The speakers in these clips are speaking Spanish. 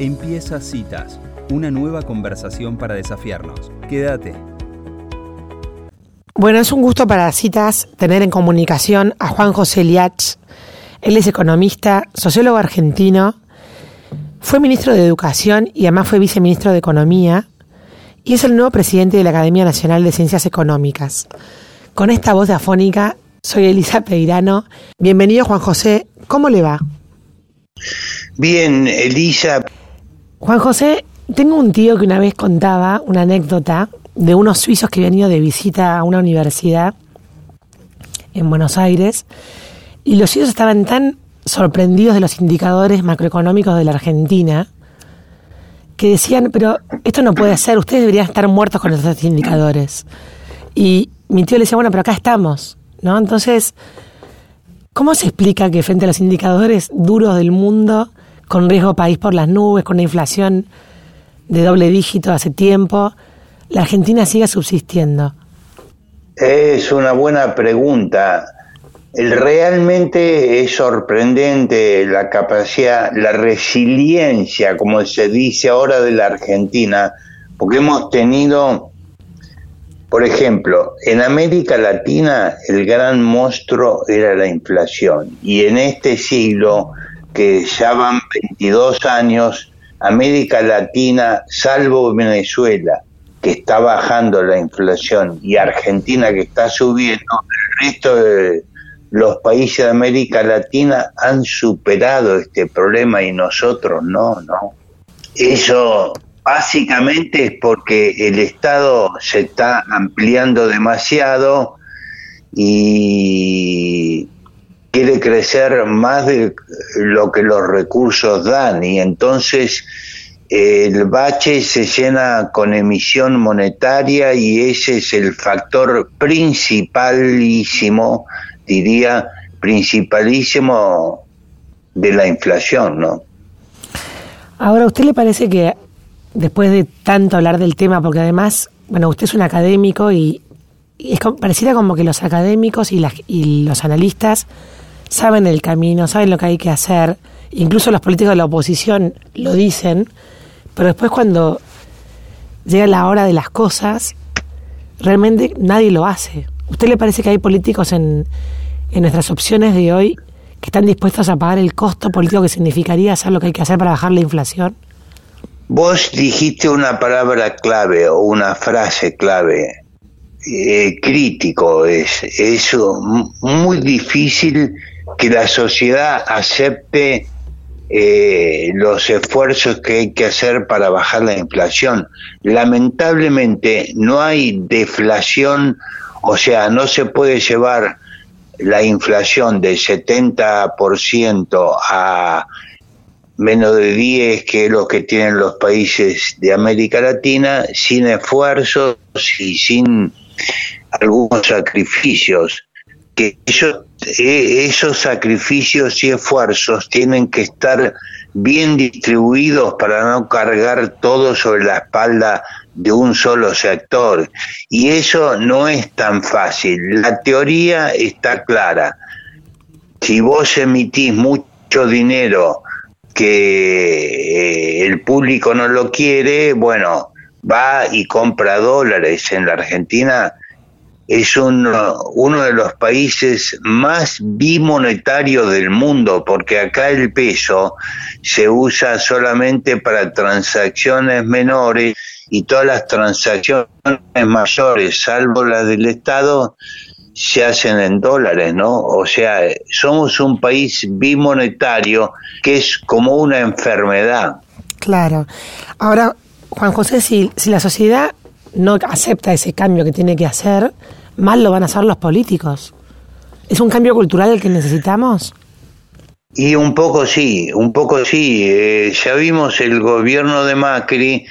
Empieza Citas, una nueva conversación para desafiarnos. Quédate. Bueno, es un gusto para Citas tener en comunicación a Juan José Liach. Él es economista, sociólogo argentino, fue ministro de Educación y además fue viceministro de Economía y es el nuevo presidente de la Academia Nacional de Ciencias Económicas. Con esta voz de afónica, soy Elisa Peirano. Bienvenido Juan José, ¿cómo le va? Bien, Elisa, Juan José, tengo un tío que una vez contaba una anécdota de unos suizos que habían ido de visita a una universidad en Buenos Aires y los suizos estaban tan sorprendidos de los indicadores macroeconómicos de la Argentina que decían, pero esto no puede ser, ustedes deberían estar muertos con estos indicadores. Y mi tío le decía, bueno, pero acá estamos, ¿no? Entonces, ¿cómo se explica que frente a los indicadores duros del mundo con riesgo país por las nubes, con una inflación de doble dígito hace tiempo, la Argentina sigue subsistiendo? Es una buena pregunta. Realmente es sorprendente la capacidad, la resiliencia, como se dice ahora, de la Argentina, porque hemos tenido, por ejemplo, en América Latina el gran monstruo era la inflación y en este siglo que ya van 22 años, América Latina, salvo Venezuela, que está bajando la inflación, y Argentina, que está subiendo, el resto de los países de América Latina han superado este problema y nosotros no, ¿no? Eso básicamente es porque el Estado se está ampliando demasiado y quiere crecer más de lo que los recursos dan y entonces el bache se llena con emisión monetaria y ese es el factor principalísimo, diría, principalísimo de la inflación, ¿no? Ahora, ¿a usted le parece que después de tanto hablar del tema, porque además, bueno, usted es un académico y, es pareciera como que los académicos y, las, y los analistas saben el camino, saben lo que hay que hacer, incluso los políticos de la oposición lo dicen, pero después cuando llega la hora de las cosas, realmente nadie lo hace. ¿Usted le parece que hay políticos en, en nuestras opciones de hoy que están dispuestos a pagar el costo político que significaría hacer lo que hay que hacer para bajar la inflación? Vos dijiste una palabra clave o una frase clave. Eh, crítico es eso muy difícil que la sociedad acepte eh, los esfuerzos que hay que hacer para bajar la inflación. Lamentablemente no hay deflación, o sea, no se puede llevar la inflación del 70% a menos de 10, que es lo que tienen los países de América Latina, sin esfuerzos y sin algunos sacrificios que eh, esos sacrificios y esfuerzos tienen que estar bien distribuidos para no cargar todo sobre la espalda de un solo sector. Y eso no es tan fácil. La teoría está clara. Si vos emitís mucho dinero que eh, el público no lo quiere, bueno, va y compra dólares. En la Argentina es uno de los países más bimonetarios del mundo, porque acá el peso se usa solamente para transacciones menores y todas las transacciones mayores, salvo las del Estado, se hacen en dólares, ¿no? O sea, somos un país bimonetario que es como una enfermedad. Claro. Ahora, Juan José, si, si la sociedad no acepta ese cambio que tiene que hacer, mal lo van a hacer los políticos. ¿Es un cambio cultural el que necesitamos? Y un poco sí, un poco sí. Eh, ya vimos el gobierno de Macri,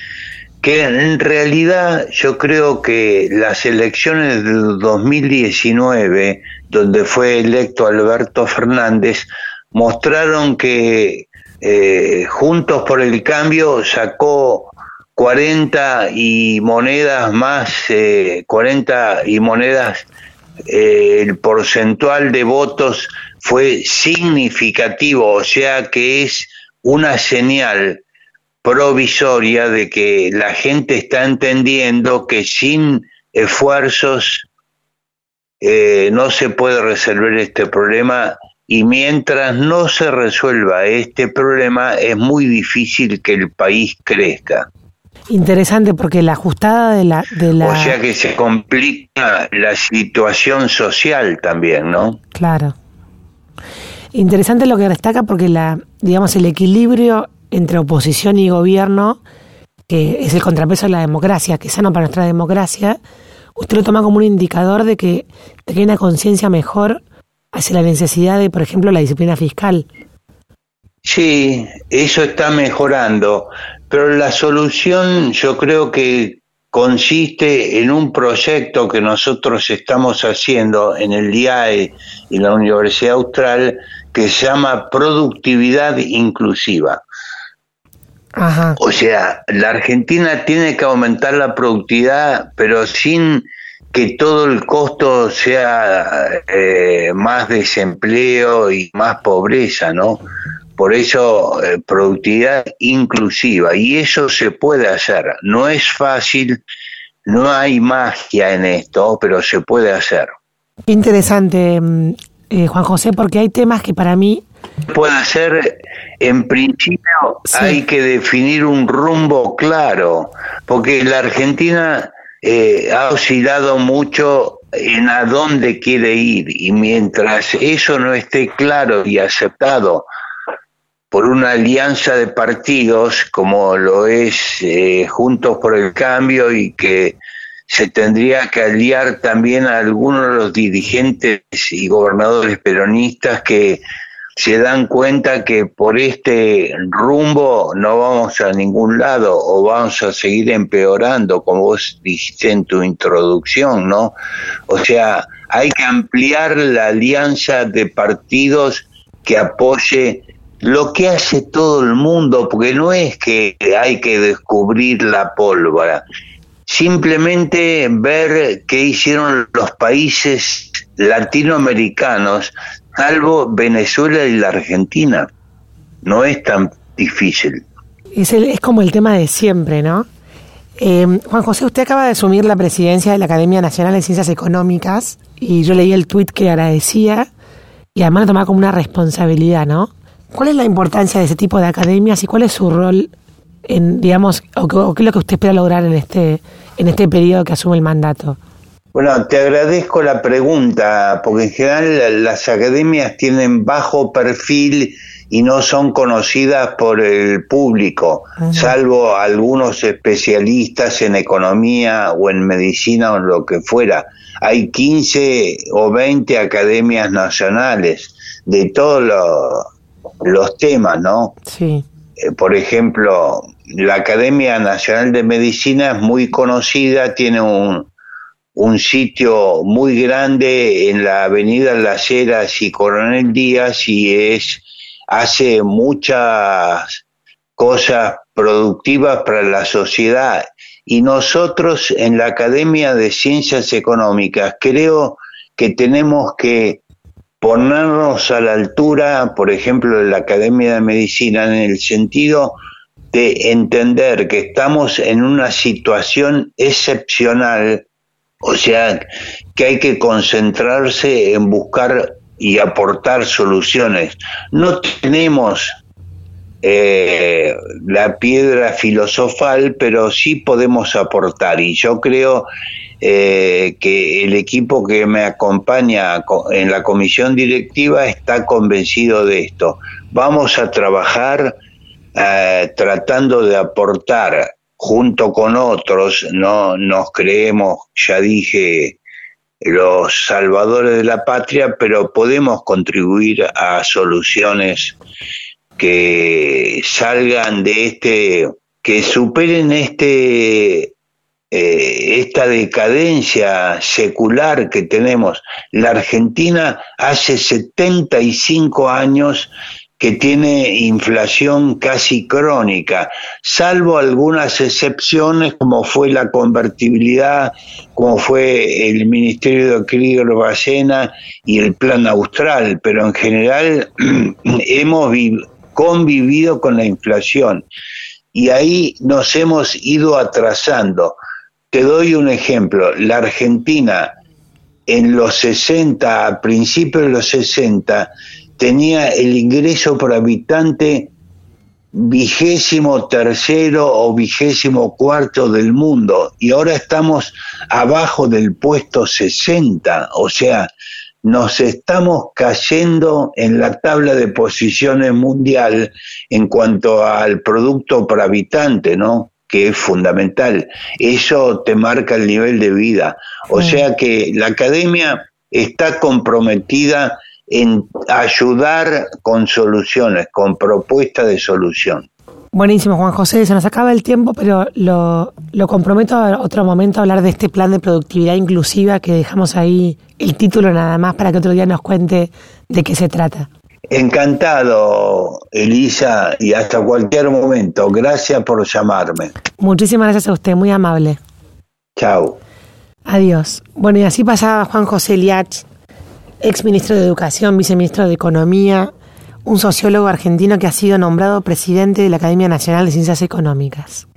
que en realidad yo creo que las elecciones de 2019, donde fue electo Alberto Fernández, mostraron que eh, Juntos por el Cambio sacó 40 y monedas más, eh, 40 y monedas, eh, el porcentual de votos fue significativo, o sea que es una señal provisoria de que la gente está entendiendo que sin esfuerzos eh, no se puede resolver este problema y mientras no se resuelva este problema es muy difícil que el país crezca. Interesante porque la ajustada de la, de la... O sea que se complica la situación social también, ¿no? Claro. Interesante lo que destaca porque la, digamos, el equilibrio entre oposición y gobierno, que es el contrapeso de la democracia, que es sano para nuestra democracia, usted lo toma como un indicador de que, de que hay una conciencia mejor hacia la necesidad de, por ejemplo, la disciplina fiscal. Sí, eso está mejorando, pero la solución yo creo que consiste en un proyecto que nosotros estamos haciendo en el DIAE y la Universidad Austral que se llama productividad inclusiva. O sea, la Argentina tiene que aumentar la productividad, pero sin que todo el costo sea eh, más desempleo y más pobreza, ¿no? Por eso, eh, productividad inclusiva. Y eso se puede hacer. No es fácil, no hay magia en esto, pero se puede hacer. Interesante, mm, eh, Juan José, porque hay temas que para mí... Puede ser, en principio, hay que definir un rumbo claro, porque la Argentina eh, ha oscilado mucho en a dónde quiere ir y mientras eso no esté claro y aceptado por una alianza de partidos como lo es eh, Juntos por el Cambio y que se tendría que aliar también a algunos de los dirigentes y gobernadores peronistas que se dan cuenta que por este rumbo no vamos a ningún lado o vamos a seguir empeorando, como vos dijiste en tu introducción, ¿no? O sea, hay que ampliar la alianza de partidos que apoye lo que hace todo el mundo, porque no es que hay que descubrir la pólvora, simplemente ver qué hicieron los países latinoamericanos salvo Venezuela y la Argentina. No es tan difícil. Es, es como el tema de siempre, ¿no? Eh, Juan José, usted acaba de asumir la presidencia de la Academia Nacional de Ciencias Económicas y yo leí el tuit que agradecía y además tomaba como una responsabilidad, ¿no? ¿Cuál es la importancia de ese tipo de academias y cuál es su rol en, digamos, o, o qué es lo que usted espera lograr en este, en este periodo que asume el mandato? Bueno, te agradezco la pregunta, porque en general las academias tienen bajo perfil y no son conocidas por el público, salvo algunos especialistas en economía o en medicina o lo que fuera. Hay 15 o 20 academias nacionales de todos los, temas, ¿no? Sí. Eh, por ejemplo, la Academia Nacional de Medicina es muy conocida, tiene un, un sitio muy grande en la avenida Las Heras y Coronel Díaz y es, hace muchas cosas productivas para la sociedad. Y nosotros en la Academia de Ciencias Económicas creo que tenemos que ponernos a la altura, por ejemplo, de la Academia de Medicina, en el sentido de entender que estamos en una situación excepcional o sea, que hay que concentrarse en buscar y aportar soluciones. No tenemos eh, la piedra filosofal, pero sí podemos aportar. Y yo creo eh, que el equipo que me acompaña en la comisión directiva está convencido de esto. Vamos a trabajar eh, tratando de aportar junto con otros, no nos creemos, ya dije, los salvadores de la patria, pero podemos contribuir a soluciones que salgan de este, que superen este eh, esta decadencia secular que tenemos. La Argentina hace 75 años que tiene inflación casi crónica, salvo algunas excepciones como fue la convertibilidad, como fue el Ministerio de Equilibrio Ballena y el Plan Austral, pero en general hemos convivido con la inflación. y ahí nos hemos ido atrasando. Te doy un ejemplo, la Argentina en los 60, a principios de los 60, tenía el ingreso por habitante vigésimo tercero o vigésimo cuarto del mundo y ahora estamos abajo del puesto 60, o sea, nos estamos cayendo en la tabla de posiciones mundial en cuanto al producto por habitante, ¿no? que es fundamental. Eso te marca el nivel de vida. O sea que la academia está comprometida en ayudar con soluciones, con propuestas de solución. Buenísimo, Juan José. Se nos acaba el tiempo, pero lo, lo comprometo a otro momento a hablar de este plan de productividad inclusiva que dejamos ahí el título nada más para que otro día nos cuente de qué se trata. Encantado, Elisa, y hasta cualquier momento. Gracias por llamarme. Muchísimas gracias a usted, muy amable. Chao. Adiós. Bueno, y así pasaba Juan José Liach, ex ministro de Educación, viceministro de Economía, un sociólogo argentino que ha sido nombrado presidente de la Academia Nacional de Ciencias Económicas.